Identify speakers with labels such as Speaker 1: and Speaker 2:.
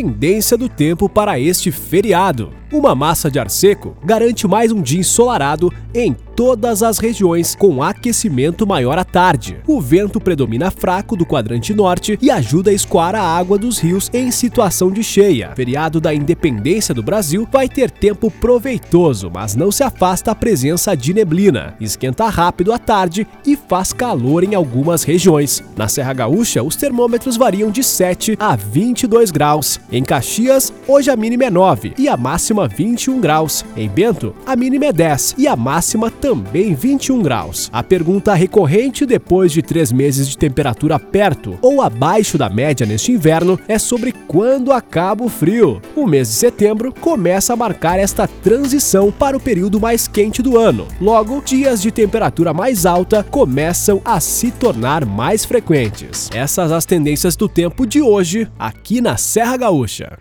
Speaker 1: tendência do tempo para este feriado. Uma massa de ar seco garante mais um dia ensolarado em todas as regiões, com aquecimento maior à tarde. O vento predomina fraco do quadrante norte e ajuda a escoar a água dos rios em situação de cheia. Feriado da independência do Brasil vai ter tempo proveitoso, mas não se afasta a presença de neblina. Esquenta rápido à tarde e faz calor em algumas regiões. Na Serra Gaúcha, os termômetros variam de 7 a 22 graus. Em Caxias, hoje a mínima é 9 e a máxima 21 graus. Em Bento, a mínima é 10 e a máxima também 21 graus. A pergunta recorrente depois de três meses de temperatura perto ou abaixo da média neste inverno é sobre quando acaba o frio. O mês de setembro começa a marcar esta transição para o período mais quente do ano. Logo, dias de temperatura mais alta começam a se tornar mais frequentes. Essas as tendências do tempo de hoje aqui na Serra Gaúcha.